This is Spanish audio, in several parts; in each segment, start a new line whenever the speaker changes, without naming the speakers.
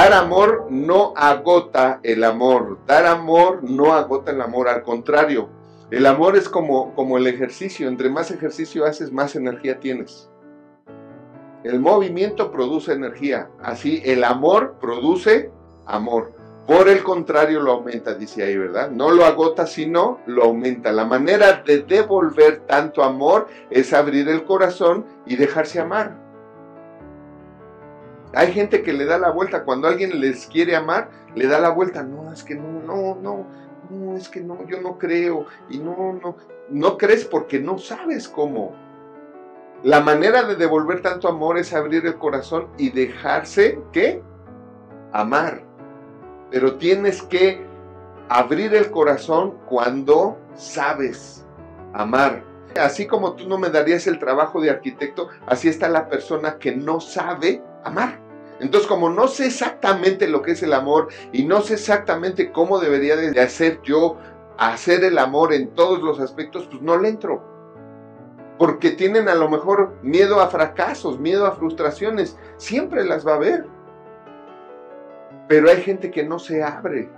Dar amor no agota el amor. Dar amor no agota el amor. Al contrario, el amor es como, como el ejercicio. Entre más ejercicio haces, más energía tienes. El movimiento produce energía. Así, el amor produce amor. Por el contrario, lo aumenta, dice ahí, ¿verdad? No lo agota, sino lo aumenta. La manera de devolver tanto amor es abrir el corazón y dejarse amar. Hay gente que le da la vuelta. Cuando alguien les quiere amar, le da la vuelta. No, es que no, no, no, no, es que no, yo no creo. Y no, no, no crees porque no sabes cómo. La manera de devolver tanto amor es abrir el corazón y dejarse, ¿qué? Amar. Pero tienes que abrir el corazón cuando sabes amar. Así como tú no me darías el trabajo de arquitecto, así está la persona que no sabe amar. Entonces, como no sé exactamente lo que es el amor y no sé exactamente cómo debería de hacer yo hacer el amor en todos los aspectos, pues no le entro. Porque tienen a lo mejor miedo a fracasos, miedo a frustraciones. Siempre las va a haber. Pero hay gente que no se abre.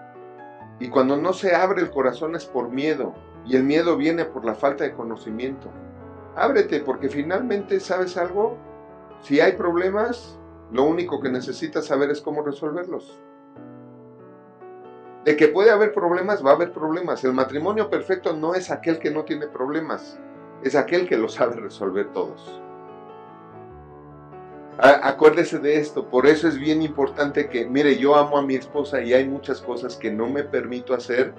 Y cuando no se abre el corazón es por miedo. Y el miedo viene por la falta de conocimiento. Ábrete porque finalmente, ¿sabes algo? Si hay problemas, lo único que necesitas saber es cómo resolverlos. De que puede haber problemas, va a haber problemas. El matrimonio perfecto no es aquel que no tiene problemas, es aquel que lo sabe resolver todos. Acuérdese de esto, por eso es bien importante que, mire, yo amo a mi esposa y hay muchas cosas que no me permito hacer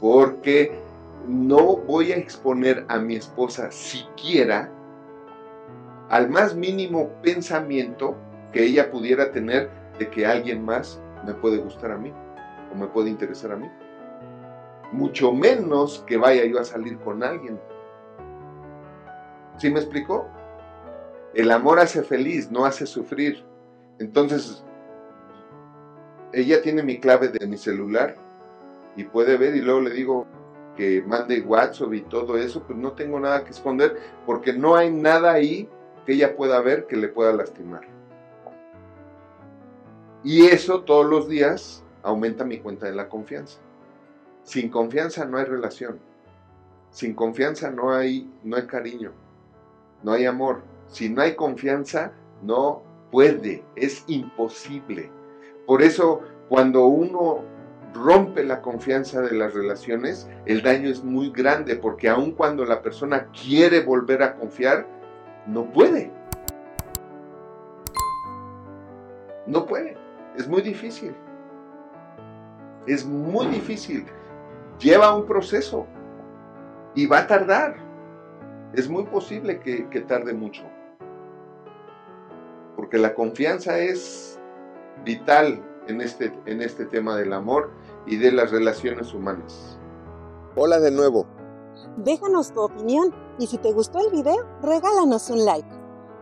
porque no voy a exponer a mi esposa siquiera al más mínimo pensamiento que ella pudiera tener de que alguien más me puede gustar a mí o me puede interesar a mí. Mucho menos que vaya yo a salir con alguien. ¿Sí me explicó? El amor hace feliz, no hace sufrir. Entonces, ella tiene mi clave de mi celular y puede ver y luego le digo que mande WhatsApp y todo eso, pues no tengo nada que esconder porque no hay nada ahí que ella pueda ver que le pueda lastimar. Y eso todos los días aumenta mi cuenta de la confianza. Sin confianza no hay relación. Sin confianza no hay, no hay cariño. No hay amor. Si no hay confianza, no puede. Es imposible. Por eso, cuando uno rompe la confianza de las relaciones, el daño es muy grande, porque aun cuando la persona quiere volver a confiar, no puede. No puede. Es muy difícil. Es muy difícil. Lleva un proceso y va a tardar. Es muy posible que, tarde mucho. Porque la confianza es vital en este, en este tema del amor y de las relaciones humanas. Hola de nuevo.
Déjanos tu opinión y si te gustó el video, regálanos un like.